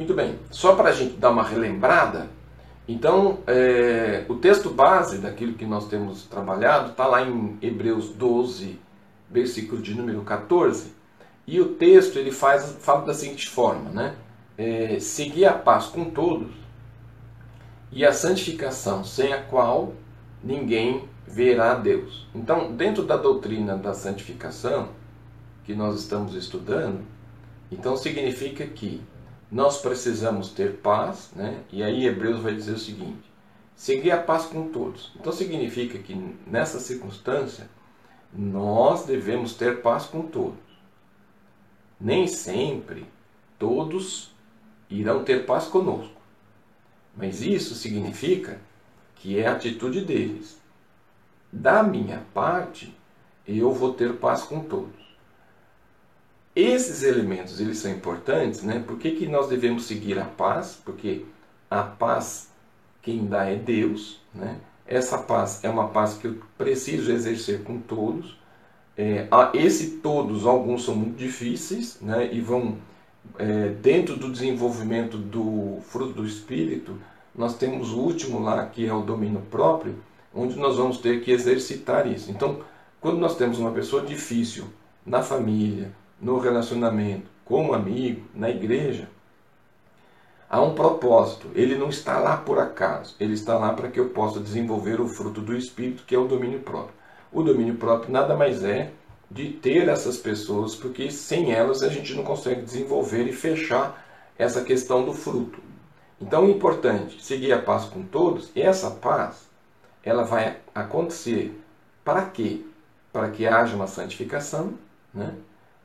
Muito bem, só para a gente dar uma relembrada, então é, o texto base daquilo que nós temos trabalhado está lá em Hebreus 12, versículo de número 14, e o texto ele faz, fala da seguinte forma, né? É, seguir a paz com todos e a santificação, sem a qual ninguém verá Deus. Então, dentro da doutrina da santificação que nós estamos estudando, então significa que nós precisamos ter paz, né? E aí Hebreus vai dizer o seguinte: seguir a paz com todos. Então significa que nessa circunstância nós devemos ter paz com todos. Nem sempre todos irão ter paz conosco. Mas isso significa que é a atitude deles. Da minha parte, eu vou ter paz com todos. Esses elementos eles são importantes, né? Por que, que nós devemos seguir a paz? Porque a paz quem dá é Deus, né? Essa paz é uma paz que eu preciso exercer com todos. É, esse todos, alguns são muito difíceis, né? E vão é, dentro do desenvolvimento do fruto do Espírito, nós temos o último lá que é o domínio próprio, onde nós vamos ter que exercitar isso. Então, quando nós temos uma pessoa difícil na família, no relacionamento, como amigo, na igreja, há um propósito. Ele não está lá por acaso. Ele está lá para que eu possa desenvolver o fruto do Espírito, que é o domínio próprio. O domínio próprio nada mais é de ter essas pessoas, porque sem elas a gente não consegue desenvolver e fechar essa questão do fruto. Então é importante seguir a paz com todos, e essa paz ela vai acontecer para quê? Para que haja uma santificação, né?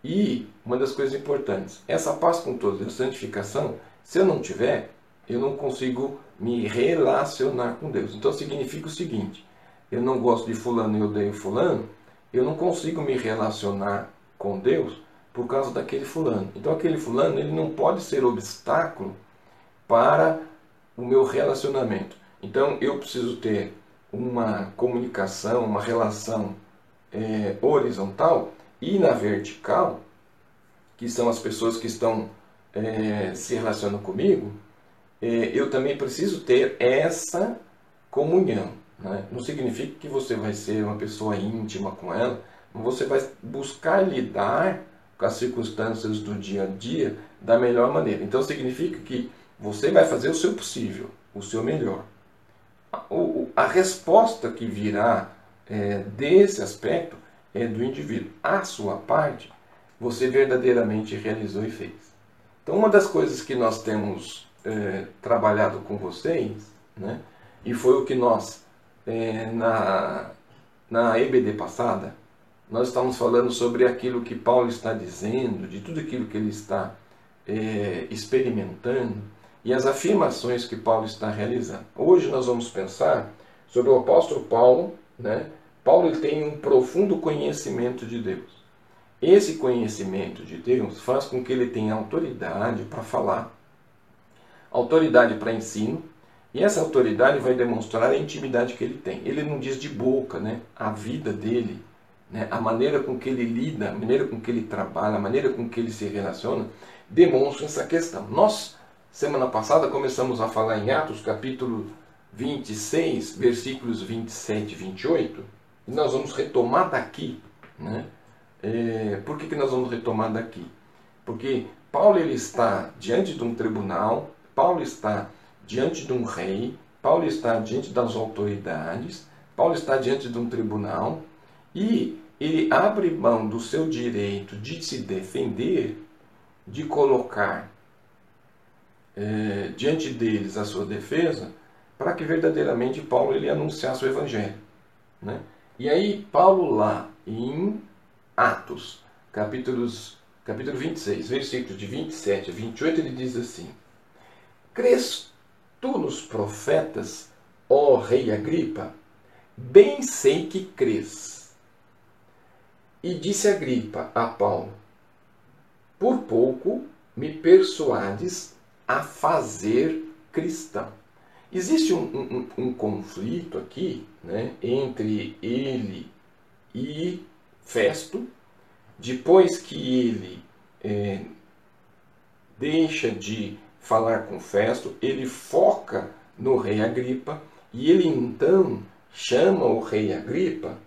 E uma das coisas importantes, essa paz com todos, a santificação, se eu não tiver, eu não consigo me relacionar com Deus. Então significa o seguinte: eu não gosto de fulano e odeio fulano, eu não consigo me relacionar com Deus por causa daquele fulano. Então aquele fulano ele não pode ser obstáculo para o meu relacionamento. Então eu preciso ter uma comunicação, uma relação é, horizontal e na vertical, que são as pessoas que estão é, se relacionando comigo, é, eu também preciso ter essa comunhão. Né? Não significa que você vai ser uma pessoa íntima com ela, mas você vai buscar lidar com as circunstâncias do dia a dia da melhor maneira. Então significa que você vai fazer o seu possível, o seu melhor. A, a resposta que virá é, desse aspecto é do indivíduo. A sua parte, você verdadeiramente realizou e fez. Então, uma das coisas que nós temos é, trabalhado com vocês, né, e foi o que nós, é, na, na EBD passada, nós estamos falando sobre aquilo que Paulo está dizendo, de tudo aquilo que ele está é, experimentando e as afirmações que Paulo está realizando. Hoje nós vamos pensar sobre o apóstolo Paulo, né, Paulo tem um profundo conhecimento de Deus. Esse conhecimento de Deus faz com que ele tenha autoridade para falar, autoridade para ensino, e essa autoridade vai demonstrar a intimidade que ele tem. Ele não diz de boca, né? A vida dele, né? a maneira com que ele lida, a maneira com que ele trabalha, a maneira com que ele se relaciona, demonstra essa questão. Nós, semana passada, começamos a falar em Atos, capítulo 26, versículos 27 e 28, e nós vamos retomar daqui. Né? É, por que, que nós vamos retomar daqui? Porque Paulo ele está diante de um tribunal, Paulo está diante de um rei, Paulo está diante das autoridades, Paulo está diante de um tribunal e ele abre mão do seu direito de se defender, de colocar é, diante deles a sua defesa, para que verdadeiramente Paulo ele anunciasse o evangelho. Né? E aí, Paulo lá em Atos, capítulos, capítulo 26, versículos de 27 a 28, ele diz assim: Crês tu nos profetas, ó rei Agripa? Bem sei que crês. E disse Agripa a Paulo: Por pouco me persuades a fazer cristão. Existe um, um, um conflito aqui né, entre ele e Festo, depois que ele é, deixa de falar com Festo, ele foca no rei Agripa e ele então chama o rei Agripa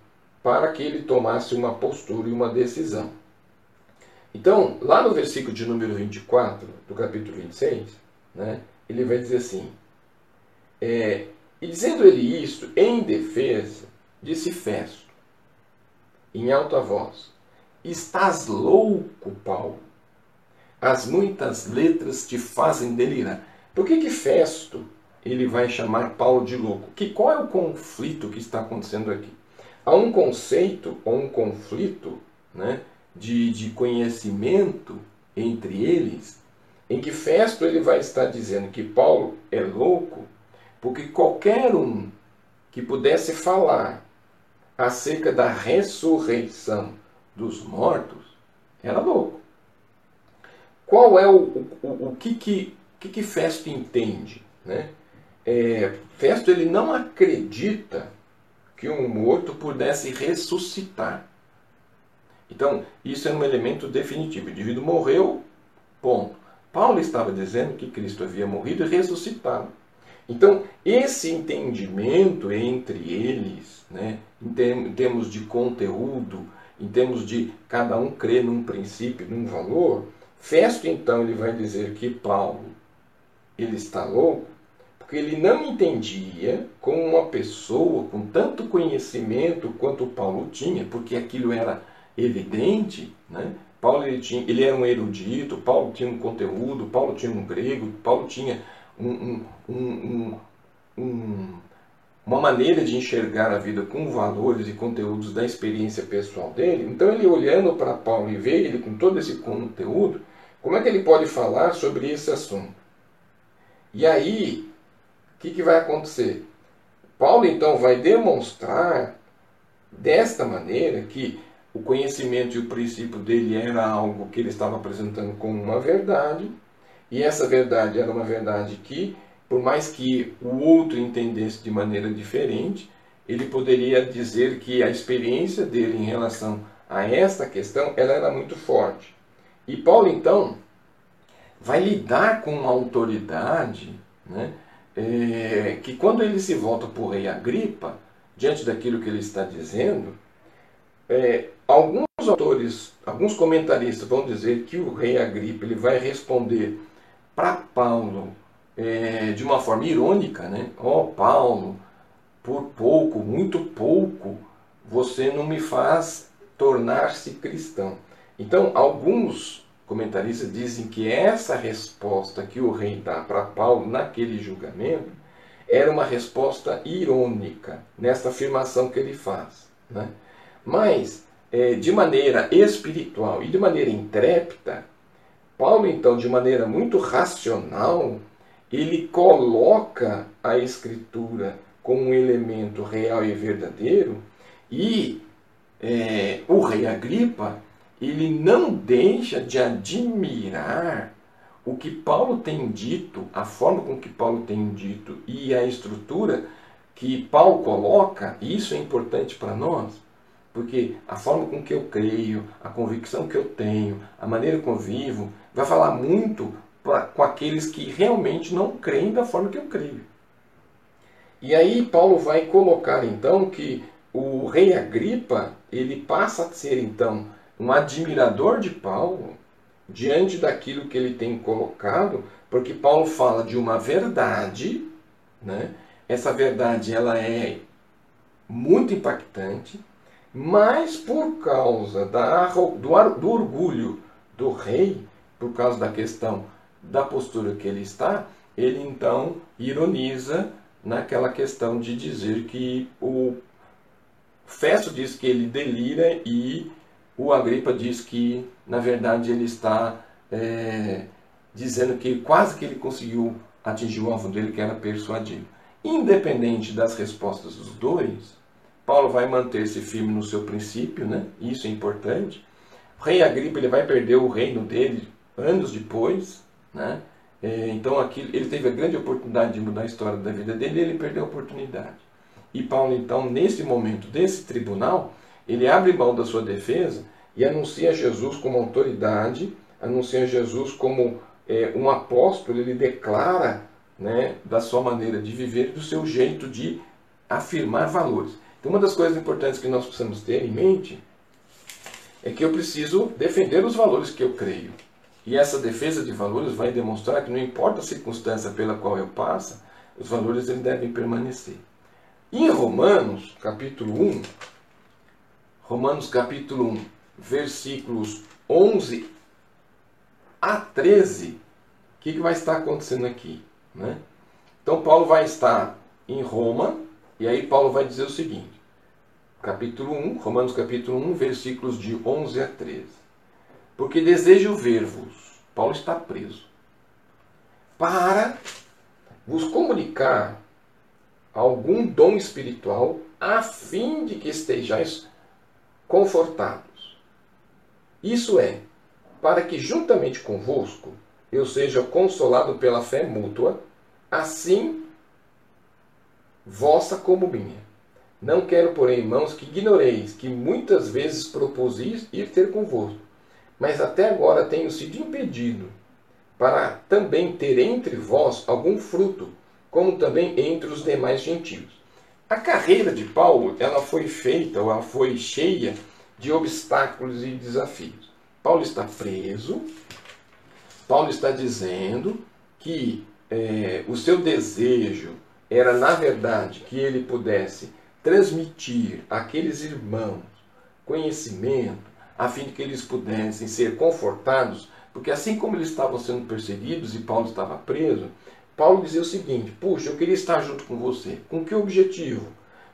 para que ele tomasse uma postura e uma decisão. Então, lá no versículo de número 24 do capítulo 26, né, ele vai dizer assim: é, E dizendo ele isto em defesa, disse Festo, em alta voz: Estás louco, Paulo? As muitas letras te fazem delirar. Por que que Festo ele vai chamar Paulo de louco? Que qual é o conflito que está acontecendo aqui? Há um conceito ou um conflito, né, de, de conhecimento entre eles, em que Festo ele vai estar dizendo que Paulo é louco, porque qualquer um que pudesse falar acerca da ressurreição dos mortos era louco. Qual é o, o, o que, que, que, que Festo entende? Né? É, Festo ele não acredita que um morto pudesse ressuscitar. Então, isso é um elemento definitivo. O indivíduo morreu, ponto. Paulo estava dizendo que Cristo havia morrido e ressuscitado. Então, esse entendimento entre eles, né, em termos de conteúdo, em termos de cada um crer num princípio, num valor, Festo então ele vai dizer que Paulo ele está louco porque ele não entendia como uma pessoa com tanto conhecimento quanto Paulo tinha, porque aquilo era evidente, né? Paulo ele, tinha, ele era um erudito, Paulo tinha um conteúdo, Paulo tinha um grego, Paulo tinha um, um, um, uma maneira de enxergar a vida com valores e conteúdos da experiência pessoal dele. Então ele olhando para Paulo e vê ele com todo esse conteúdo, como é que ele pode falar sobre esse assunto? E aí, o que, que vai acontecer? Paulo então vai demonstrar desta maneira que o conhecimento e o princípio dele era algo que ele estava apresentando como uma verdade, e essa verdade era uma verdade que, por mais que o outro entendesse de maneira diferente, ele poderia dizer que a experiência dele em relação a esta questão ela era muito forte. E Paulo, então, vai lidar com uma autoridade né, é, que, quando ele se volta para o rei Agripa, diante daquilo que ele está dizendo, é, alguns autores, alguns comentaristas vão dizer que o rei Agripa ele vai responder para Paulo é, de uma forma irônica, né? Ó oh, Paulo, por pouco, muito pouco, você não me faz tornar-se cristão. Então, alguns comentaristas dizem que essa resposta que o rei dá para Paulo naquele julgamento era uma resposta irônica nessa afirmação que ele faz. Né? Mas, é, de maneira espiritual e de maneira intrépida, Paulo, então, de maneira muito racional, ele coloca a Escritura como um elemento real e verdadeiro e é, o rei Agripa ele não deixa de admirar o que Paulo tem dito, a forma com que Paulo tem dito e a estrutura que Paulo coloca, e isso é importante para nós, porque a forma com que eu creio, a convicção que eu tenho, a maneira como eu vivo, vai falar muito pra, com aqueles que realmente não creem da forma que eu creio. E aí Paulo vai colocar então que o rei Agripa, ele passa a ser então um admirador de Paulo diante daquilo que ele tem colocado, porque Paulo fala de uma verdade, né? Essa verdade ela é muito impactante, mas por causa da, do, do orgulho do rei, por causa da questão da postura que ele está, ele então ironiza naquela questão de dizer que o Festo diz que ele delira e o Agripa diz que, na verdade, ele está é, dizendo que quase que ele conseguiu atingir o alvo dele, que era persuadir. Independente das respostas dos dois, Paulo vai manter-se firme no seu princípio, né? isso é importante. O rei Agripa ele vai perder o reino dele anos depois, né? É, então aqui, ele teve a grande oportunidade de mudar a história da vida dele e ele perdeu a oportunidade. E Paulo, então, nesse momento desse tribunal, ele abre mão da sua defesa e anuncia Jesus como autoridade, anuncia Jesus como é, um apóstolo ele declara né, da sua maneira de viver, do seu jeito de afirmar valores. Então, uma das coisas importantes que nós precisamos ter em mente é que eu preciso defender os valores que eu creio. E essa defesa de valores vai demonstrar que não importa a circunstância pela qual eu passo, os valores eles devem permanecer. Em Romanos, capítulo 1, Romanos capítulo 1, versículos 11 a 13, o que, que vai estar acontecendo aqui? Né? Então Paulo vai estar em Roma, e aí Paulo vai dizer o seguinte, capítulo 1, Romanos capítulo 1, versículos de 11 a 13 porque desejo ver-vos. Paulo está preso. Para vos comunicar algum dom espiritual, a fim de que estejais confortados. Isso é, para que juntamente convosco eu seja consolado pela fé mútua, assim vossa como minha. Não quero, porém, irmãos, que ignoreis que muitas vezes propus ir ter convosco mas até agora tenho sido impedido para também ter entre vós algum fruto, como também entre os demais gentios. A carreira de Paulo ela foi feita, ou ela foi cheia de obstáculos e desafios. Paulo está preso, Paulo está dizendo que é, o seu desejo era, na verdade, que ele pudesse transmitir àqueles irmãos conhecimento, a fim de que eles pudessem ser confortados, porque assim como eles estavam sendo perseguidos e Paulo estava preso, Paulo dizia o seguinte: Puxa, eu queria estar junto com você. Com que objetivo?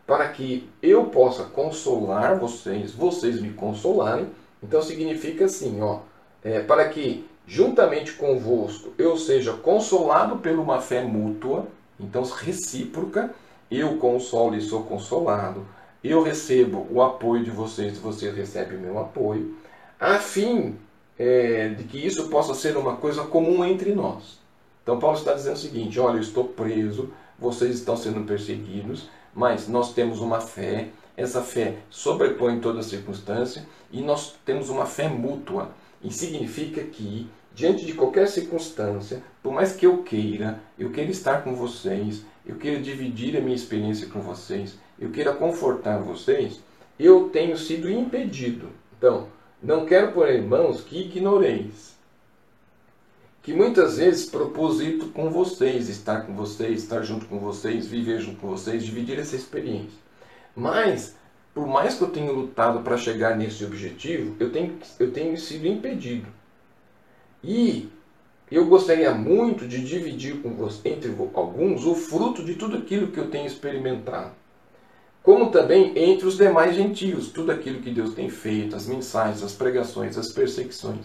Para que eu possa consolar vocês, vocês me consolarem. Então significa assim, ó, é, para que juntamente convosco eu seja consolado por uma fé mútua, então recíproca, eu consolo e sou consolado eu recebo o apoio de vocês, vocês recebem meu apoio, a fim é, de que isso possa ser uma coisa comum entre nós. Então Paulo está dizendo o seguinte: olha, eu estou preso, vocês estão sendo perseguidos, mas nós temos uma fé, essa fé sobrepõe toda circunstância e nós temos uma fé mútua. E significa que, diante de qualquer circunstância, por mais que eu queira, eu queira estar com vocês, eu queira dividir a minha experiência com vocês, eu queira confortar vocês, eu tenho sido impedido. Então, não quero, por irmãos, que ignoreis. Que muitas vezes propus ir com vocês, estar com vocês, estar junto com vocês, viver junto com vocês, dividir essa experiência. Mas, por mais que eu tenha lutado para chegar nesse objetivo, eu tenho, eu tenho sido impedido. E eu gostaria muito de dividir com você, entre alguns o fruto de tudo aquilo que eu tenho experimentado como também entre os demais gentios, tudo aquilo que Deus tem feito, as mensagens, as pregações, as perseguições.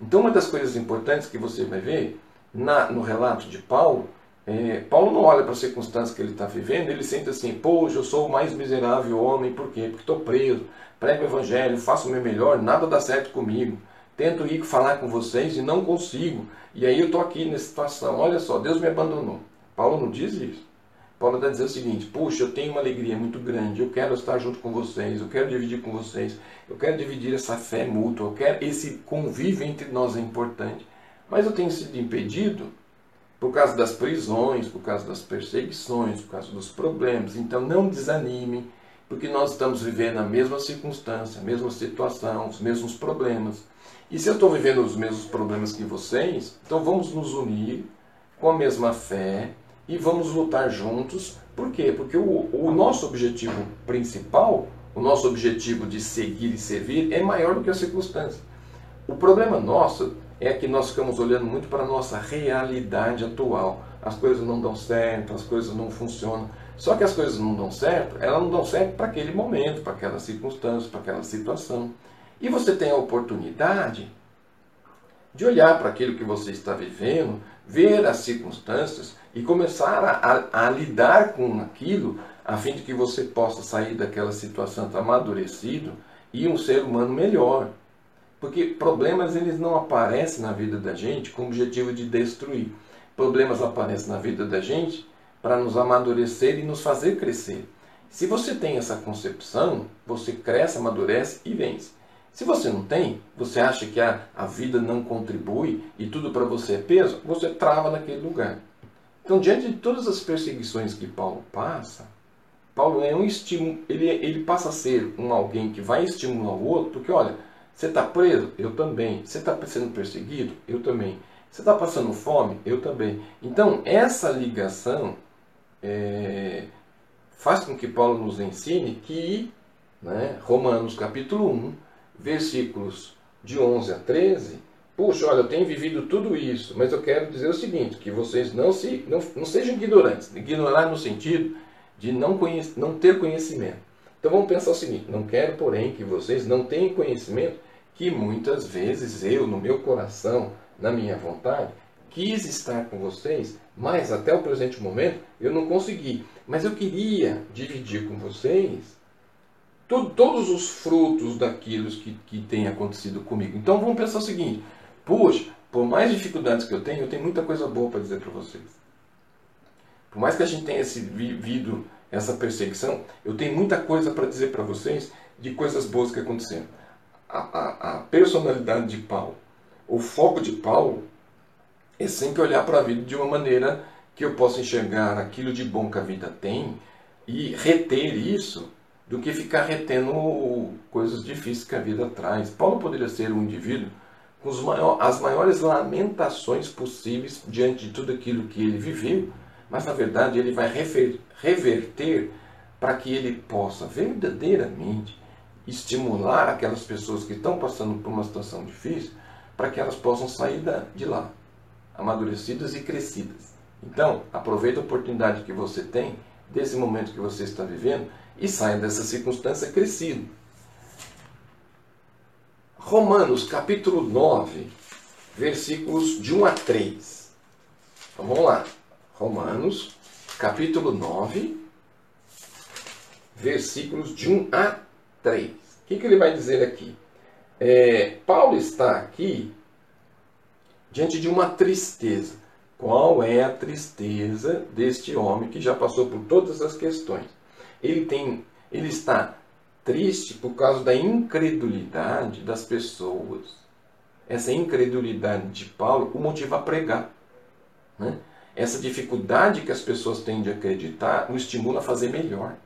Então, uma das coisas importantes que você vai ver na, no relato de Paulo, é, Paulo não olha para as circunstâncias que ele está vivendo, ele sente assim: poxa, eu sou o mais miserável homem, por quê? Porque estou preso, prego o evangelho, faço o meu melhor, nada dá certo comigo. Tento ir falar com vocês e não consigo. E aí eu estou aqui nessa situação. Olha só, Deus me abandonou. Paulo não diz isso. Paulo está dizendo o seguinte: puxa, eu tenho uma alegria muito grande, eu quero estar junto com vocês, eu quero dividir com vocês, eu quero dividir essa fé mútua, eu quero esse convívio entre nós é importante. Mas eu tenho sido impedido por causa das prisões, por causa das perseguições, por causa dos problemas. Então não desanimem, porque nós estamos vivendo a mesma circunstância, a mesma situação, os mesmos problemas. E se eu estou vivendo os mesmos problemas que vocês, então vamos nos unir com a mesma fé, e vamos lutar juntos. Por quê? Porque o, o nosso objetivo principal, o nosso objetivo de seguir e servir é maior do que a circunstância. O problema nosso é que nós ficamos olhando muito para a nossa realidade atual. As coisas não dão certo, as coisas não funcionam. Só que as coisas não dão certo, elas não dão certo para aquele momento, para aquela circunstância, para aquela situação. E você tem a oportunidade de olhar para aquilo que você está vivendo, ver as circunstâncias e começar a, a, a, lidar com aquilo a fim de que você possa sair daquela situação amadurecido e um ser humano melhor. Porque problemas eles não aparecem na vida da gente com o objetivo de destruir. Problemas aparecem na vida da gente para nos amadurecer e nos fazer crescer. Se você tem essa concepção, você cresce, amadurece e vence. Se você não tem, você acha que a, a vida não contribui e tudo para você é peso, você trava naquele lugar. Então, diante de todas as perseguições que Paulo passa, Paulo é um estímulo, ele, ele passa a ser um alguém que vai estimular o outro, porque olha, você está preso? Eu também. Você está sendo perseguido? Eu também. Você está passando fome? Eu também. Então, essa ligação é, faz com que Paulo nos ensine que, né, Romanos capítulo 1, versículos de 11 a 13, puxa, olha, eu tenho vivido tudo isso, mas eu quero dizer o seguinte, que vocês não, se, não, não sejam ignorantes. Ignorar no sentido de não, conhece, não ter conhecimento. Então vamos pensar o seguinte, não quero, porém, que vocês não tenham conhecimento que muitas vezes eu, no meu coração, na minha vontade, quis estar com vocês, mas até o presente momento eu não consegui. Mas eu queria dividir com vocês todos os frutos daquilo que, que tem acontecido comigo. Então vamos pensar o seguinte: puxa, por mais dificuldades que eu tenho, eu tenho muita coisa boa para dizer para vocês. Por mais que a gente tenha vivido essa perseguição, eu tenho muita coisa para dizer para vocês de coisas boas que aconteceram. A, a, a personalidade de Paulo, o foco de Paulo é sempre olhar para a vida de uma maneira que eu possa enxergar aquilo de bom que a vida tem e reter isso do que ficar retendo coisas difíceis que a vida traz. Paulo poderia ser um indivíduo com maior, as maiores lamentações possíveis diante de tudo aquilo que ele viveu, mas na verdade ele vai rever, reverter para que ele possa verdadeiramente estimular aquelas pessoas que estão passando por uma situação difícil para que elas possam sair de lá amadurecidas e crescidas. Então, aproveite a oportunidade que você tem desse momento que você está vivendo e saia dessa circunstância crescido. Romanos capítulo 9, versículos de 1 a 3. Então vamos lá. Romanos capítulo 9, versículos de 1 a 3. O que, que ele vai dizer aqui? É, Paulo está aqui diante de uma tristeza. Qual é a tristeza deste homem que já passou por todas as questões? Ele tem, ele está triste por causa da incredulidade das pessoas. Essa incredulidade de Paulo o motiva a pregar. Né? Essa dificuldade que as pessoas têm de acreditar o estimula a fazer melhor.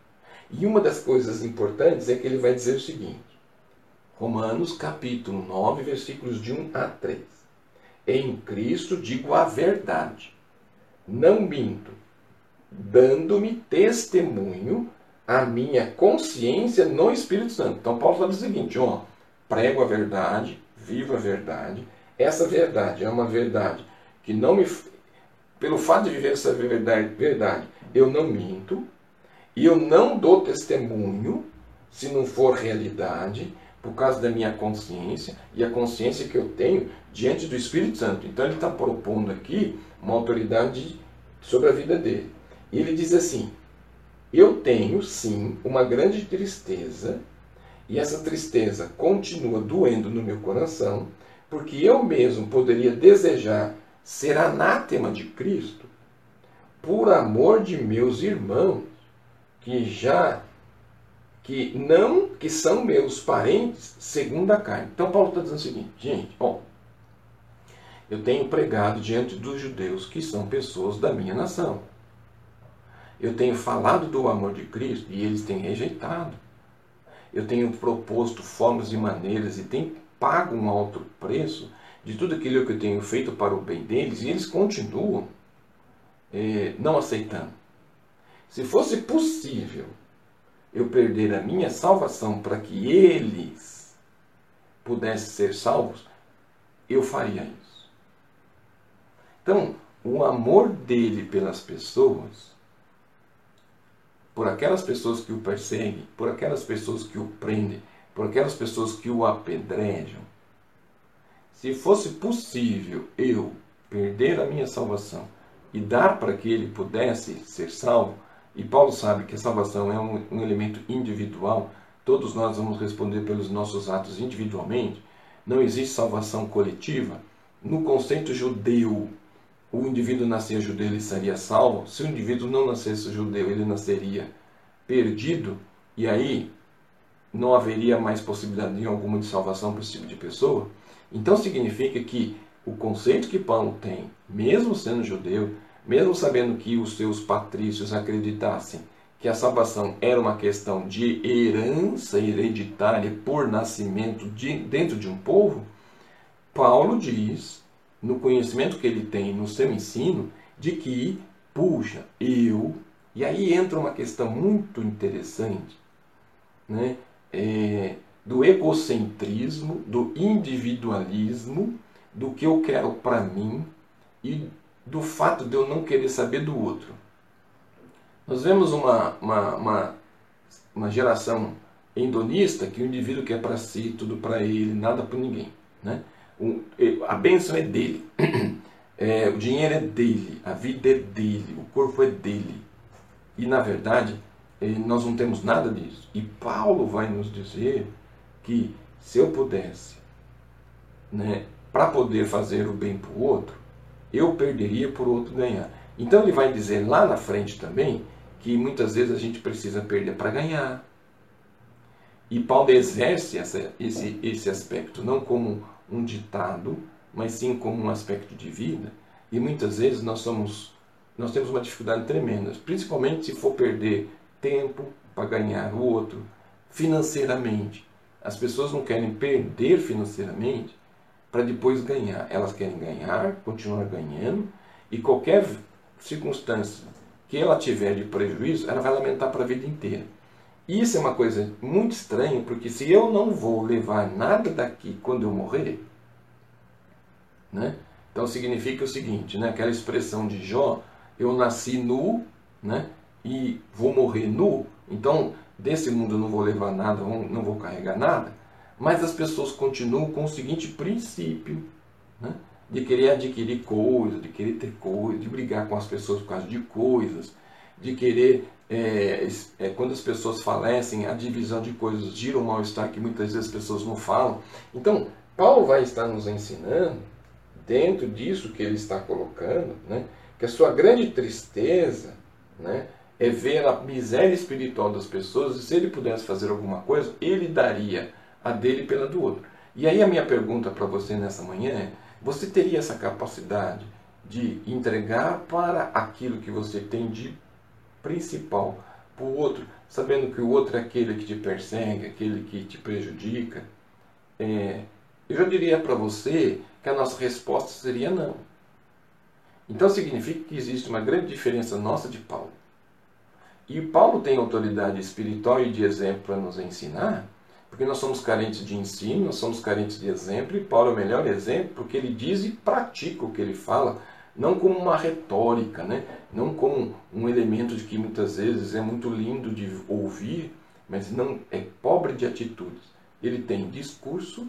E uma das coisas importantes é que ele vai dizer o seguinte: Romanos capítulo 9, versículos de 1 a 3. Em Cristo digo a verdade, não minto, dando-me testemunho a minha consciência no Espírito Santo. Então Paulo fala o seguinte, ó, prego a verdade, vivo a verdade. Essa verdade é uma verdade que não me pelo fato de viver essa verdade, verdade, eu não minto e eu não dou testemunho se não for realidade, por causa da minha consciência e a consciência que eu tenho diante do Espírito Santo. Então ele está propondo aqui uma autoridade sobre a vida dele. E ele diz assim: Eu tenho sim uma grande tristeza, e essa tristeza continua doendo no meu coração, porque eu mesmo poderia desejar ser anátema de Cristo por amor de meus irmãos que já que não que são meus parentes segundo a carne. Então Paulo está dizendo o seguinte, gente, bom, eu tenho pregado diante dos judeus que são pessoas da minha nação. Eu tenho falado do amor de Cristo e eles têm rejeitado. Eu tenho proposto formas e maneiras e tenho pago um alto preço de tudo aquilo que eu tenho feito para o bem deles e eles continuam eh, não aceitando. Se fosse possível eu perder a minha salvação para que eles pudessem ser salvos, eu faria isso. Então, o amor dele pelas pessoas, por aquelas pessoas que o perseguem, por aquelas pessoas que o prendem, por aquelas pessoas que o apedrejam, se fosse possível eu perder a minha salvação e dar para que ele pudesse ser salvo, e Paulo sabe que a salvação é um, um elemento individual, todos nós vamos responder pelos nossos atos individualmente. Não existe salvação coletiva. No conceito judeu, o indivíduo nascia judeu, ele seria salvo. Se o indivíduo não nascesse judeu, ele nasceria perdido. E aí, não haveria mais possibilidade nenhuma de salvação para esse tipo de pessoa. Então significa que o conceito que Paulo tem, mesmo sendo judeu, mesmo sabendo que os seus patrícios acreditassem que a salvação era uma questão de herança hereditária por nascimento de, dentro de um povo, Paulo diz, no conhecimento que ele tem no seu ensino, de que, puxa, eu. E aí entra uma questão muito interessante, né? É, do egocentrismo, do individualismo, do que eu quero para mim e do fato de eu não querer saber do outro. Nós vemos uma, uma, uma, uma geração endonista que o indivíduo quer para si, tudo para ele, nada para ninguém. Né? A bênção é dele, é, o dinheiro é dele, a vida é dele, o corpo é dele. E na verdade, é, nós não temos nada disso. E Paulo vai nos dizer que se eu pudesse, né, para poder fazer o bem para o outro, eu perderia por outro ganhar. Então ele vai dizer lá na frente também que muitas vezes a gente precisa perder para ganhar. E Paulo exerce essa, esse, esse aspecto não como um ditado, mas sim como um aspecto de vida. E muitas vezes nós somos nós temos uma dificuldade tremenda, principalmente se for perder tempo para ganhar o outro financeiramente. As pessoas não querem perder financeiramente para depois ganhar. Elas querem ganhar, continuar ganhando, e qualquer circunstância que ela tiver de prejuízo, ela vai lamentar para a vida inteira. Isso é uma coisa muito estranha, porque se eu não vou levar nada daqui quando eu morrer, né? Então significa o seguinte, né? aquela expressão de Jó, eu nasci nu né? e vou morrer nu, então desse mundo eu não vou levar nada, não vou carregar nada. Mas as pessoas continuam com o seguinte princípio, né? de querer adquirir coisas, de querer ter coisas, de brigar com as pessoas por causa de coisas, de querer, é, é, quando as pessoas falecem, a divisão de coisas gira um mal-estar que muitas vezes as pessoas não falam. Então, Paulo vai estar nos ensinando, dentro disso que ele está colocando, né, que a sua grande tristeza né, é ver a miséria espiritual das pessoas e se ele pudesse fazer alguma coisa, ele daria a dele pela do outro. E aí a minha pergunta para você nessa manhã é: você teria essa capacidade de entregar para aquilo que você tem de principal para o outro, sabendo que o outro é aquele que te persegue, aquele que te prejudica? É, eu já diria para você que a nossa resposta seria não. Então significa que existe uma grande diferença nossa de Paulo. E Paulo tem autoridade espiritual e de exemplo para nos ensinar, porque nós somos carentes de ensino, nós somos carentes de exemplo, e Paulo é o melhor exemplo porque ele diz e pratica o que ele fala, não como uma retórica, né? não como um elemento de que muitas vezes é muito lindo de ouvir, mas não é pobre de atitudes. Ele tem discurso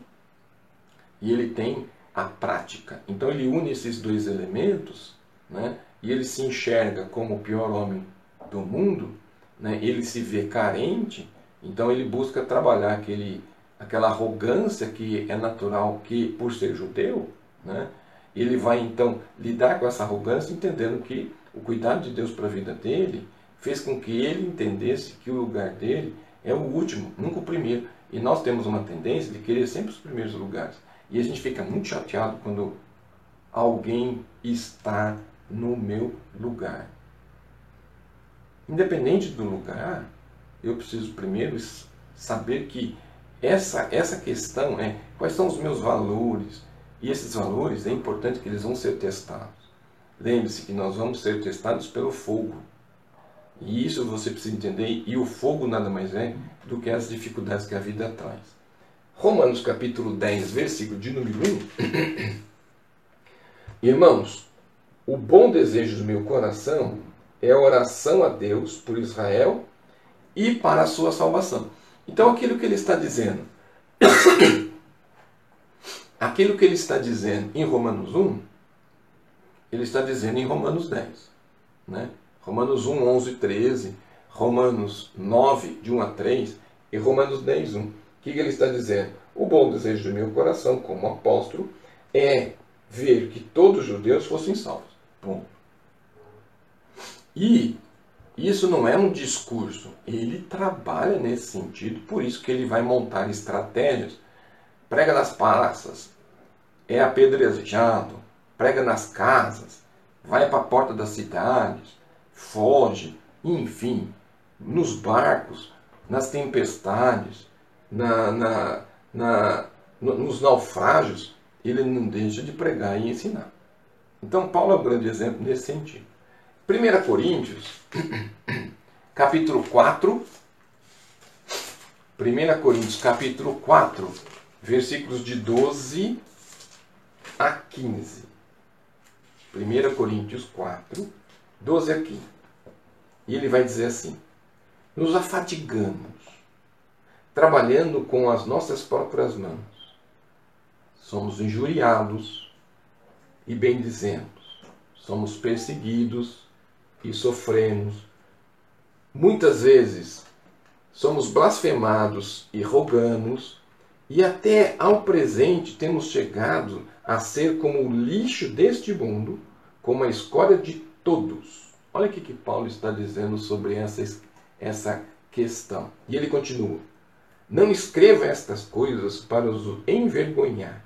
e ele tem a prática. Então ele une esses dois elementos, né? e ele se enxerga como o pior homem do mundo, né? ele se vê carente então ele busca trabalhar aquele, aquela arrogância que é natural que por ser judeu, né? Ele vai então lidar com essa arrogância entendendo que o cuidado de Deus para a vida dele fez com que ele entendesse que o lugar dele é o último, nunca o primeiro. E nós temos uma tendência de querer sempre os primeiros lugares. E a gente fica muito chateado quando alguém está no meu lugar. Independente do lugar, eu preciso primeiro saber que essa, essa questão é quais são os meus valores. E esses valores é importante que eles vão ser testados. Lembre-se que nós vamos ser testados pelo fogo. E isso você precisa entender. E o fogo nada mais é do que as dificuldades que a vida traz. Romanos capítulo 10, versículo de número 1. Irmãos, o bom desejo do meu coração é oração a Deus por Israel e para a sua salvação. Então, aquilo que ele está dizendo, aquilo que ele está dizendo em Romanos 1, ele está dizendo em Romanos 10. Né? Romanos 1, 11, 13, Romanos 9, de 1 a 3 e Romanos 10, 1. O que ele está dizendo? O bom desejo do meu coração, como apóstolo, é ver que todos os judeus fossem salvos. Ponto. E Isso não é um discurso, ele trabalha nesse sentido, por isso que ele vai montar estratégias. Prega nas praças, é apedrejado, prega nas casas, vai para a porta das cidades, foge, enfim, nos barcos, nas tempestades, na, na, na, nos naufrágios, ele não deixa de pregar e ensinar. Então, Paulo é um grande exemplo nesse sentido. 1 Coríntios, capítulo 4. 1 Coríntios, capítulo 4, versículos de 12 a 15. 1 Coríntios 4, 12 a 15. E ele vai dizer assim: Nos afatigamos, trabalhando com as nossas próprias mãos. Somos injuriados e bendizemos. Somos perseguidos e sofremos. Muitas vezes somos blasfemados e rogamos, e até ao presente temos chegado a ser como o lixo deste mundo, como a escória de todos. Olha o que Paulo está dizendo sobre essa, essa questão. E ele continua: Não escreva estas coisas para os envergonhar,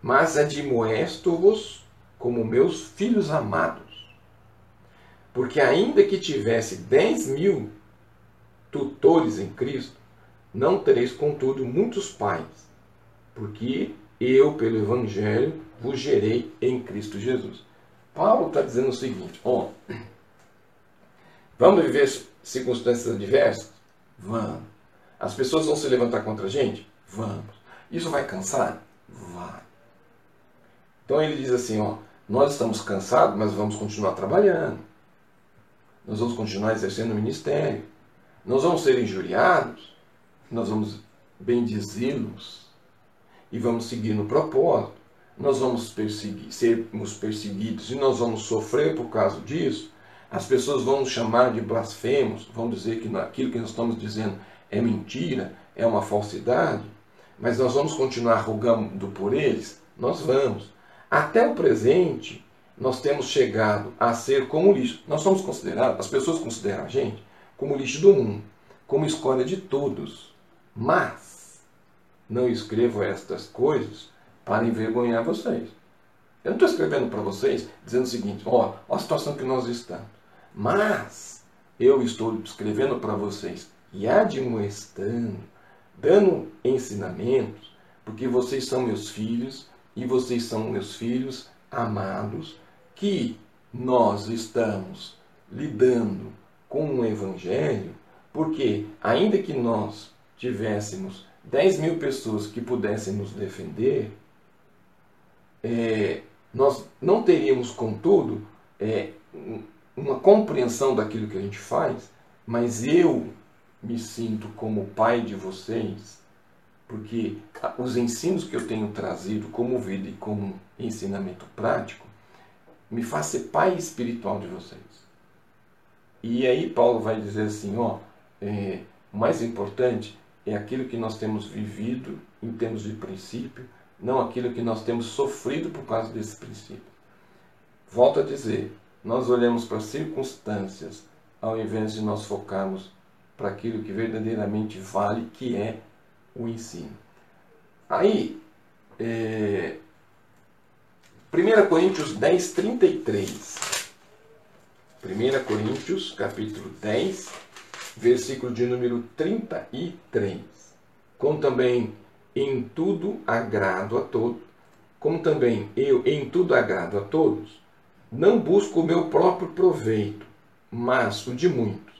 mas admoesto-vos como meus filhos amados. Porque ainda que tivesse dez mil tutores em Cristo, não tereis, contudo, muitos pais, porque eu, pelo Evangelho, vos gerei em Cristo Jesus. Paulo está dizendo o seguinte: ó, vamos viver circunstâncias adversas? Vamos. As pessoas vão se levantar contra a gente? Vamos. Isso vai cansar? Vai. Então ele diz assim: ó, nós estamos cansados, mas vamos continuar trabalhando nós vamos continuar exercendo o ministério, nós vamos ser injuriados, nós vamos bendizê-los e vamos seguir no propósito, nós vamos perseguir, sermos perseguidos e nós vamos sofrer por causa disso. As pessoas vão nos chamar de blasfemos, vão dizer que aquilo que nós estamos dizendo é mentira, é uma falsidade, mas nós vamos continuar rogando por eles? Nós vamos. Até o presente, nós temos chegado a ser como lixo. Nós somos considerados, as pessoas consideram a gente como lixo do mundo, como escolha de todos. Mas não escrevo estas coisas para envergonhar vocês. Eu não estou escrevendo para vocês dizendo o seguinte: ó, a situação que nós estamos. Mas eu estou escrevendo para vocês e admoestando, dando ensinamentos, porque vocês são meus filhos e vocês são meus filhos amados que nós estamos lidando com o Evangelho, porque ainda que nós tivéssemos 10 mil pessoas que pudessem nos defender, é, nós não teríamos, contudo, é, uma compreensão daquilo que a gente faz, mas eu me sinto como pai de vocês, porque os ensinos que eu tenho trazido como vida e como ensinamento prático me faz ser pai espiritual de vocês. E aí Paulo vai dizer assim, ó, é, o mais importante é aquilo que nós temos vivido em termos de princípio, não aquilo que nós temos sofrido por causa desse princípio. Volto a dizer, nós olhamos para as circunstâncias ao invés de nós focarmos para aquilo que verdadeiramente vale, que é o ensino. Aí, é, 1 Coríntios 10, 33. 1 Coríntios, capítulo 10, versículo de número 33. Como também em tudo agrado a todos, como também eu em tudo agrado a todos, não busco o meu próprio proveito, mas o de muitos,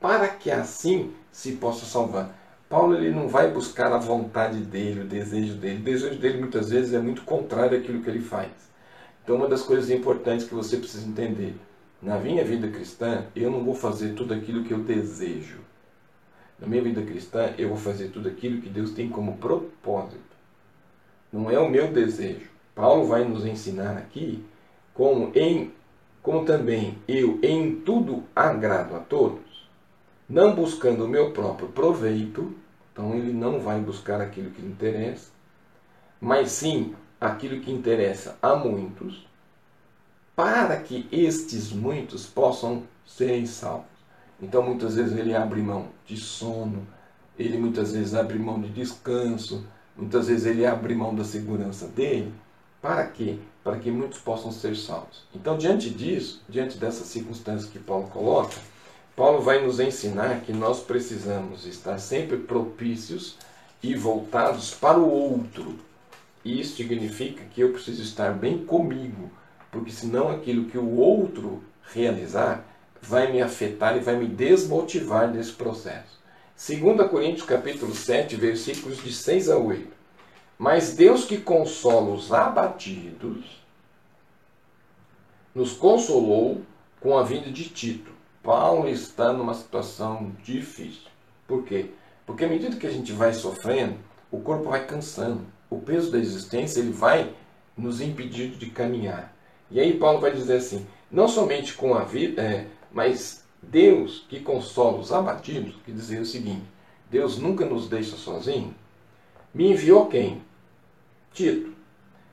para que assim se possa salvar. Paulo ele não vai buscar a vontade dele, o desejo dele. O desejo dele muitas vezes é muito contrário àquilo que ele faz. Então, uma das coisas importantes que você precisa entender: na minha vida cristã, eu não vou fazer tudo aquilo que eu desejo. Na minha vida cristã, eu vou fazer tudo aquilo que Deus tem como propósito. Não é o meu desejo. Paulo vai nos ensinar aqui como em como também eu em tudo agrado a todos não buscando o meu próprio proveito, então ele não vai buscar aquilo que lhe interessa, mas sim aquilo que interessa a muitos, para que estes muitos possam ser salvos. Então muitas vezes ele abre mão de sono, ele muitas vezes abre mão de descanso, muitas vezes ele abre mão da segurança dele. Para quê? Para que muitos possam ser salvos. Então, diante disso, diante dessas circunstâncias que Paulo coloca, Paulo vai nos ensinar que nós precisamos estar sempre propícios e voltados para o outro. Isso significa que eu preciso estar bem comigo, porque senão aquilo que o outro realizar vai me afetar e vai me desmotivar nesse processo. 2 Coríntios capítulo 7, versículos de 6 a 8. Mas Deus que consola os abatidos, nos consolou com a vinda de Tito. Paulo está numa situação difícil. Por quê? Porque à medida que a gente vai sofrendo, o corpo vai cansando. O peso da existência ele vai nos impedir de caminhar. E aí Paulo vai dizer assim: não somente com a vida, é, mas Deus que consola os abatidos, que dizia o seguinte: Deus nunca nos deixa sozinhos, me enviou quem? Tito.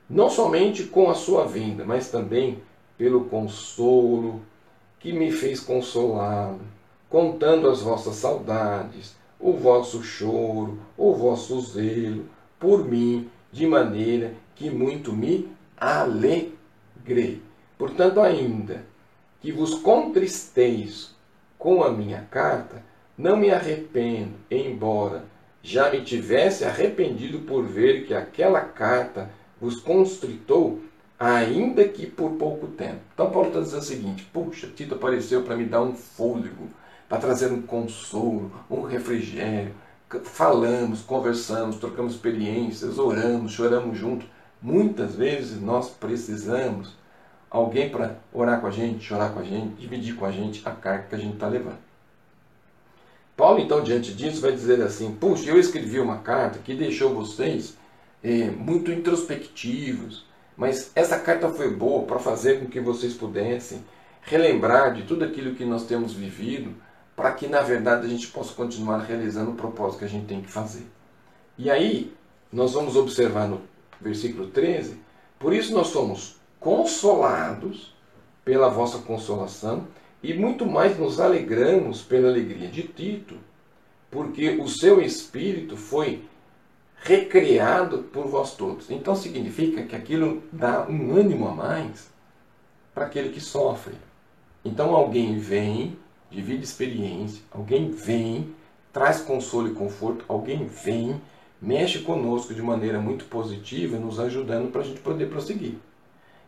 Não somente com a sua vinda, mas também pelo consolo que me fez consolá-lo, contando as vossas saudades, o vosso choro, o vosso zelo por mim, de maneira que muito me alegrei. Portanto, ainda que vos contristeis com a minha carta, não me arrependo, embora já me tivesse arrependido por ver que aquela carta vos constritou, ainda que por pouco tempo. Então Paulo está dizendo o seguinte, puxa, Tito apareceu para me dar um fôlego, para trazer um consolo, um refrigério. Falamos, conversamos, trocamos experiências, oramos, choramos juntos. Muitas vezes nós precisamos alguém para orar com a gente, chorar com a gente, dividir com a gente a carga que a gente está levando. Paulo, então, diante disso, vai dizer assim: Puxa, eu escrevi uma carta que deixou vocês é, muito introspectivos, mas essa carta foi boa para fazer com que vocês pudessem relembrar de tudo aquilo que nós temos vivido, para que, na verdade, a gente possa continuar realizando o propósito que a gente tem que fazer. E aí, nós vamos observar no versículo 13: Por isso nós somos consolados pela vossa consolação e muito mais nos alegramos pela alegria de Tito, porque o seu espírito foi recriado por vós todos. Então significa que aquilo dá um ânimo a mais para aquele que sofre. Então alguém vem, divide experiência, alguém vem, traz consolo e conforto, alguém vem, mexe conosco de maneira muito positiva, nos ajudando para a gente poder prosseguir.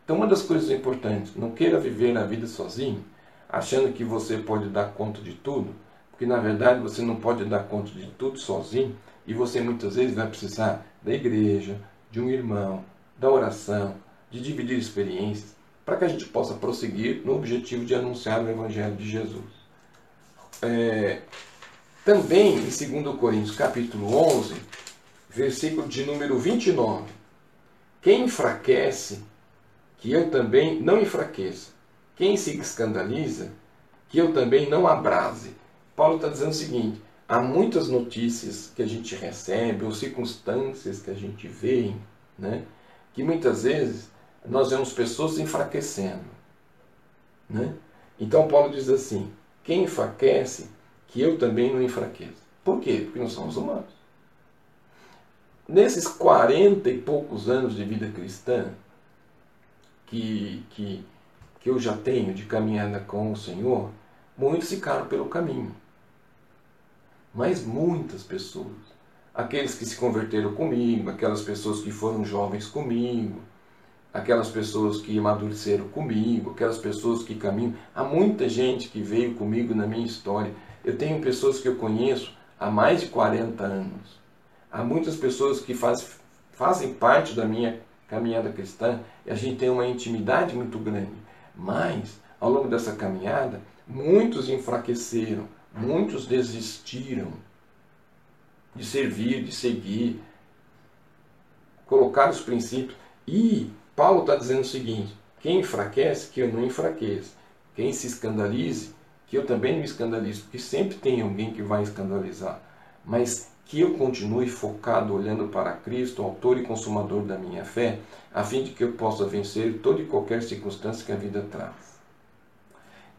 Então, uma das coisas importantes, não queira viver a vida sozinho, achando que você pode dar conta de tudo, porque na verdade você não pode dar conta de tudo sozinho e você muitas vezes vai precisar da igreja, de um irmão, da oração, de dividir experiências, para que a gente possa prosseguir no objetivo de anunciar o Evangelho de Jesus. É, também em 2 Coríntios capítulo 11, versículo de número 29, quem enfraquece que eu também não enfraqueça. Quem se escandaliza, que eu também não abrase. Paulo está dizendo o seguinte: há muitas notícias que a gente recebe, ou circunstâncias que a gente vê, né, que muitas vezes nós vemos pessoas enfraquecendo. Né? Então Paulo diz assim: quem enfraquece, que eu também não enfraqueça. Por quê? Porque nós somos humanos. Nesses quarenta e poucos anos de vida cristã, que, que, que eu já tenho de caminhada com o Senhor, muitos ficaram pelo caminho. Mas muitas pessoas, aqueles que se converteram comigo, aquelas pessoas que foram jovens comigo, aquelas pessoas que amadureceram comigo, aquelas pessoas que caminham. Há muita gente que veio comigo na minha história. Eu tenho pessoas que eu conheço há mais de 40 anos. Há muitas pessoas que faz, fazem parte da minha caminhada cristã, e a gente tem uma intimidade muito grande. Mas, ao longo dessa caminhada, muitos enfraqueceram, muitos desistiram de servir, de seguir, colocar os princípios. E Paulo está dizendo o seguinte: quem enfraquece, que eu não enfraqueça. Quem se escandalize, que eu também me escandalize, porque sempre tem alguém que vai escandalizar. Mas que eu continue focado olhando para Cristo, autor e consumador da minha fé, a fim de que eu possa vencer toda e qualquer circunstância que a vida traz.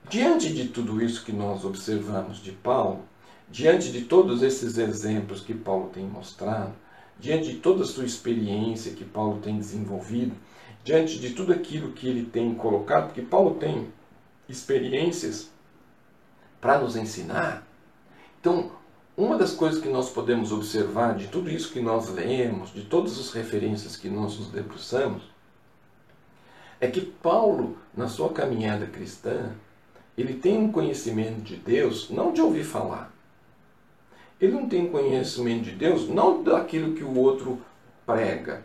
Diante de tudo isso que nós observamos de Paulo, diante de todos esses exemplos que Paulo tem mostrado, diante de toda a sua experiência que Paulo tem desenvolvido, diante de tudo aquilo que ele tem colocado, porque Paulo tem experiências para nos ensinar. Então, uma das coisas que nós podemos observar de tudo isso que nós lemos, de todas as referências que nós nos debruçamos, é que Paulo, na sua caminhada cristã, ele tem um conhecimento de Deus não de ouvir falar. Ele não tem conhecimento de Deus não daquilo que o outro prega.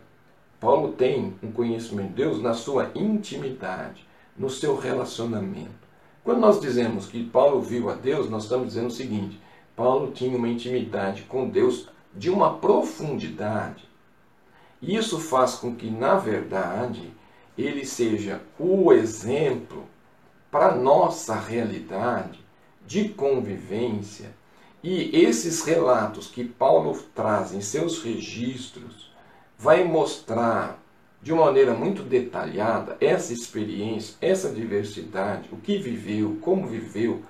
Paulo tem um conhecimento de Deus na sua intimidade, no seu relacionamento. Quando nós dizemos que Paulo viu a Deus, nós estamos dizendo o seguinte: Paulo tinha uma intimidade com Deus de uma profundidade. Isso faz com que, na verdade, ele seja o exemplo para nossa realidade de convivência. E esses relatos que Paulo traz em seus registros vai mostrar de uma maneira muito detalhada essa experiência, essa diversidade, o que viveu, como viveu,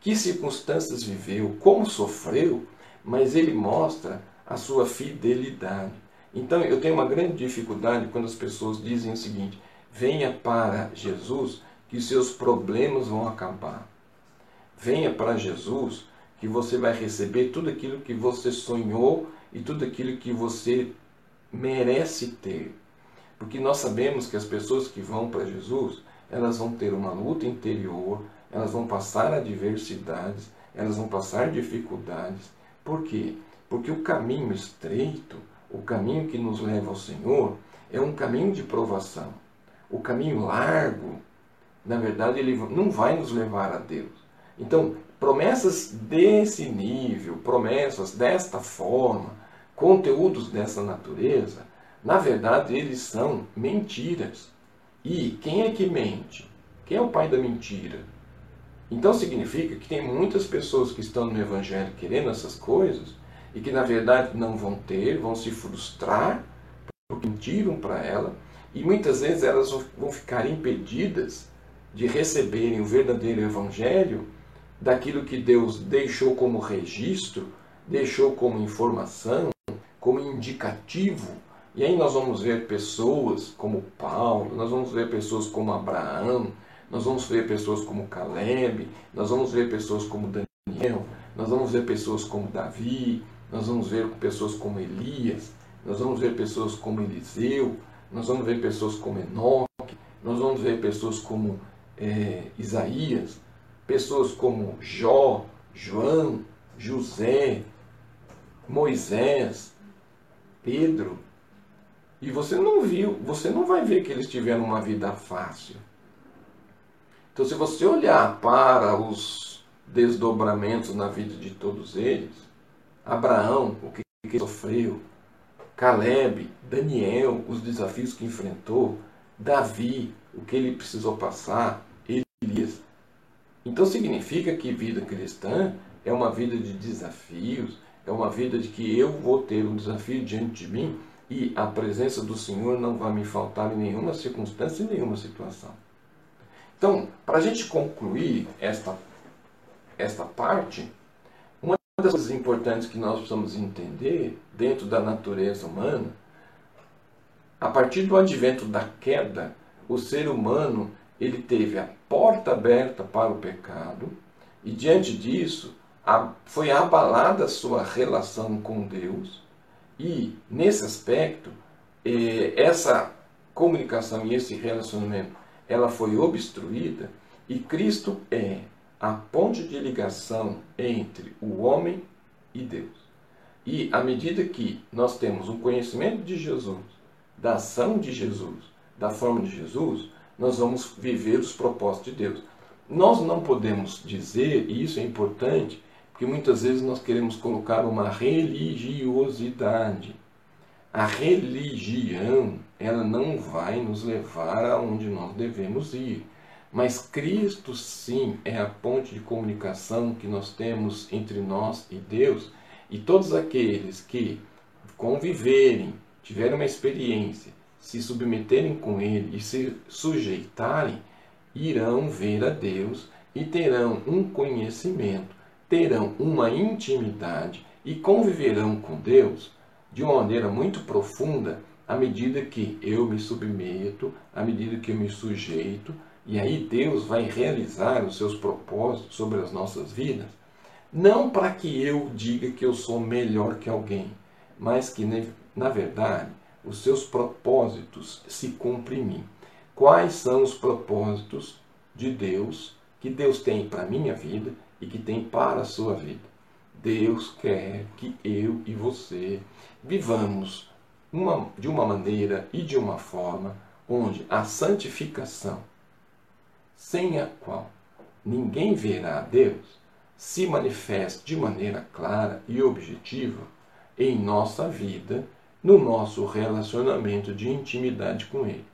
que circunstâncias viveu, como sofreu, mas ele mostra a sua fidelidade. Então eu tenho uma grande dificuldade quando as pessoas dizem o seguinte: venha para Jesus que seus problemas vão acabar. Venha para Jesus que você vai receber tudo aquilo que você sonhou e tudo aquilo que você merece ter. Porque nós sabemos que as pessoas que vão para Jesus, elas vão ter uma luta interior, elas vão passar adversidades, elas vão passar dificuldades. Por quê? Porque o caminho estreito, o caminho que nos leva ao Senhor, é um caminho de provação. O caminho largo, na verdade, ele não vai nos levar a Deus. Então, promessas desse nível, promessas desta forma, conteúdos dessa natureza, na verdade, eles são mentiras. E quem é que mente? Quem é o pai da mentira? Então significa que tem muitas pessoas que estão no Evangelho querendo essas coisas e que na verdade não vão ter, vão se frustrar porque mentiram para ela e muitas vezes elas vão ficar impedidas de receberem o verdadeiro Evangelho daquilo que Deus deixou como registro, deixou como informação, como indicativo. E aí nós vamos ver pessoas como Paulo, nós vamos ver pessoas como Abraão, nós vamos ver pessoas como Caleb, nós vamos ver pessoas como Daniel, nós vamos ver pessoas como Davi, nós vamos ver pessoas como Elias, nós vamos ver pessoas como Eliseu, nós vamos ver pessoas como Enoque, nós vamos ver pessoas como é, Isaías, pessoas como Jó, João, José, Moisés, Pedro. E você não viu, você não vai ver que eles tiveram uma vida fácil. Então, se você olhar para os desdobramentos na vida de todos eles, Abraão, o que, que sofreu, Caleb, Daniel, os desafios que enfrentou, Davi, o que ele precisou passar, Elias. Então significa que vida cristã é uma vida de desafios, é uma vida de que eu vou ter um desafio diante de mim e a presença do Senhor não vai me faltar em nenhuma circunstância, em nenhuma situação. Então, para a gente concluir esta, esta parte, uma das coisas importantes que nós precisamos entender dentro da natureza humana, a partir do advento da queda, o ser humano ele teve a porta aberta para o pecado e diante disso foi abalada a sua relação com Deus e nesse aspecto eh, essa comunicação e esse relacionamento ela foi obstruída e Cristo é a ponte de ligação entre o homem e Deus. E à medida que nós temos um conhecimento de Jesus, da ação de Jesus, da forma de Jesus, nós vamos viver os propósitos de Deus. Nós não podemos dizer, e isso é importante, porque muitas vezes nós queremos colocar uma religiosidade a religião, ela não vai nos levar aonde nós devemos ir. Mas Cristo sim é a ponte de comunicação que nós temos entre nós e Deus, e todos aqueles que conviverem, tiverem uma experiência, se submeterem com Ele e se sujeitarem, irão ver a Deus e terão um conhecimento, terão uma intimidade e conviverão com Deus de uma maneira muito profunda à medida que eu me submeto, à medida que eu me sujeito, e aí Deus vai realizar os seus propósitos sobre as nossas vidas, não para que eu diga que eu sou melhor que alguém, mas que, na verdade, os seus propósitos se cumprem em mim. Quais são os propósitos de Deus que Deus tem para a minha vida e que tem para a sua vida? Deus quer que eu e você vivamos uma, de uma maneira e de uma forma onde a santificação, sem a qual ninguém verá a Deus, se manifeste de maneira clara e objetiva em nossa vida, no nosso relacionamento de intimidade com Ele.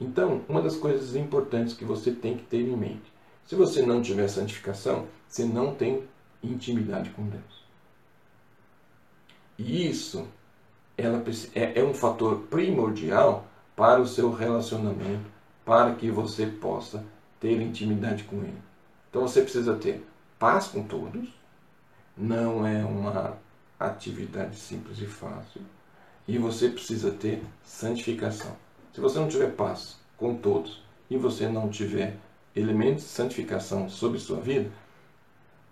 Então, uma das coisas importantes que você tem que ter em mente: se você não tiver santificação, você não tem intimidade com Deus. E isso ela é, é um fator primordial para o seu relacionamento, para que você possa ter intimidade com Ele. Então você precisa ter paz com todos, não é uma atividade simples e fácil, e você precisa ter santificação. Se você não tiver paz com todos e você não tiver elementos de santificação sobre sua vida,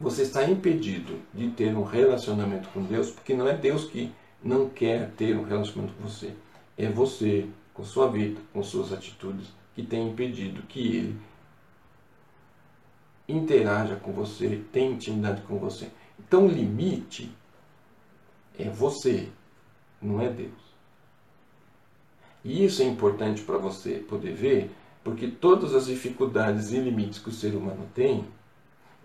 você está impedido de ter um relacionamento com Deus, porque não é Deus que não quer ter um relacionamento com você. É você, com sua vida, com suas atitudes, que tem impedido que Ele interaja com você, tenha intimidade com você. Então, o limite é você, não é Deus. E isso é importante para você poder ver, porque todas as dificuldades e limites que o ser humano tem,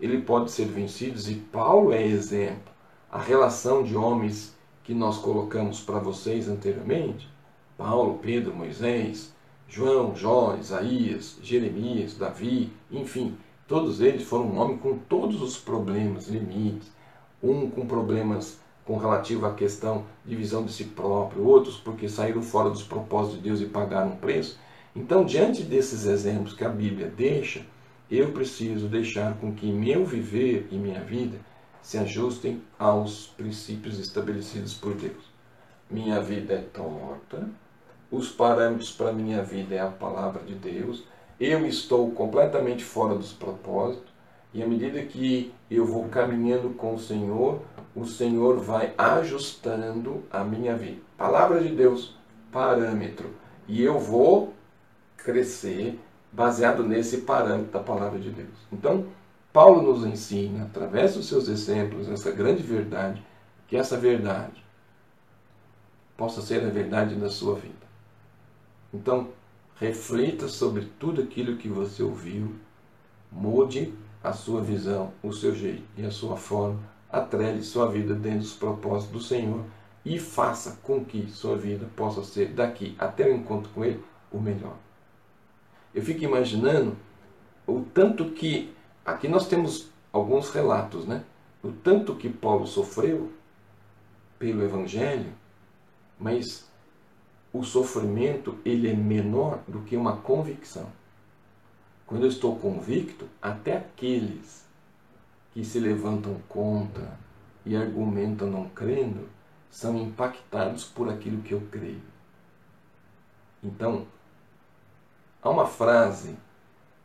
ele pode ser vencido, e Paulo é exemplo. A relação de homens que nós colocamos para vocês anteriormente, Paulo, Pedro, Moisés, João, Jó, Isaías, Jeremias, Davi, enfim, todos eles foram um homem com todos os problemas, limites, um com problemas com relativo à questão de visão de si próprio, outros porque saíram fora dos propósitos de Deus e pagaram um preço. Então, diante desses exemplos que a Bíblia deixa, eu preciso deixar com que meu viver e minha vida se ajustem aos princípios estabelecidos por Deus. Minha vida é torta, os parâmetros para minha vida é a palavra de Deus, eu estou completamente fora dos propósitos, e à medida que eu vou caminhando com o Senhor, o Senhor vai ajustando a minha vida. Palavra de Deus, parâmetro. E eu vou crescer baseado nesse parâmetro da palavra de Deus. Então, Paulo nos ensina, através dos seus exemplos, essa grande verdade, que essa verdade possa ser a verdade da sua vida. Então, reflita sobre tudo aquilo que você ouviu, mude a sua visão, o seu jeito e a sua forma, atrele sua vida dentro dos propósitos do Senhor e faça com que sua vida possa ser daqui até o encontro com Ele o melhor. Eu fico imaginando o tanto que Aqui nós temos alguns relatos, né? O tanto que Paulo sofreu pelo Evangelho, mas o sofrimento ele é menor do que uma convicção. Quando eu estou convicto, até aqueles que se levantam contra e argumentam não crendo são impactados por aquilo que eu creio. Então, há uma frase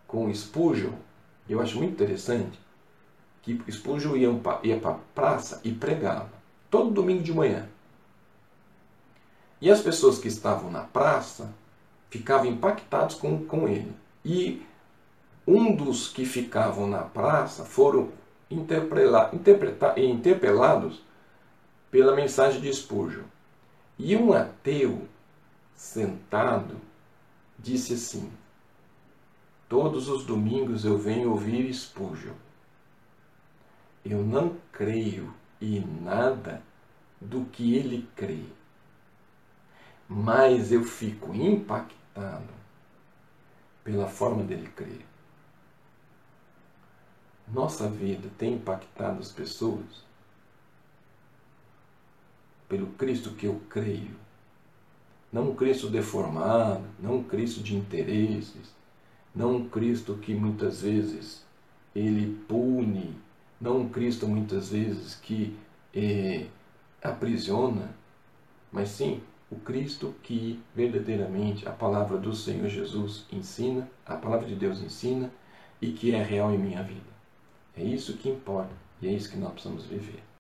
com Spurgeon eu acho muito interessante que Spurgeon ia, para a praça e pregava, todo domingo de manhã. E as pessoas que estavam na praça ficavam impactados com, com ele. E um dos que ficavam na praça foram interpelados pela mensagem de Spurgeon. E um ateu sentado disse assim: Todos os domingos eu venho ouvir Spurgeon. Eu não creio em nada do que ele crê, mas eu fico impactado pela forma dele crer. Nossa vida tem impactado as pessoas pelo Cristo que eu creio. Não um Cristo deformado, não um Cristo de interesses, não um Cristo que muitas vezes ele pune, não um Cristo muitas vezes que é, aprisiona, mas sim o Cristo que verdadeiramente a palavra do Senhor Jesus ensina, a palavra de Deus ensina e que é real em minha vida. É isso que importa e é isso que nós precisamos viver.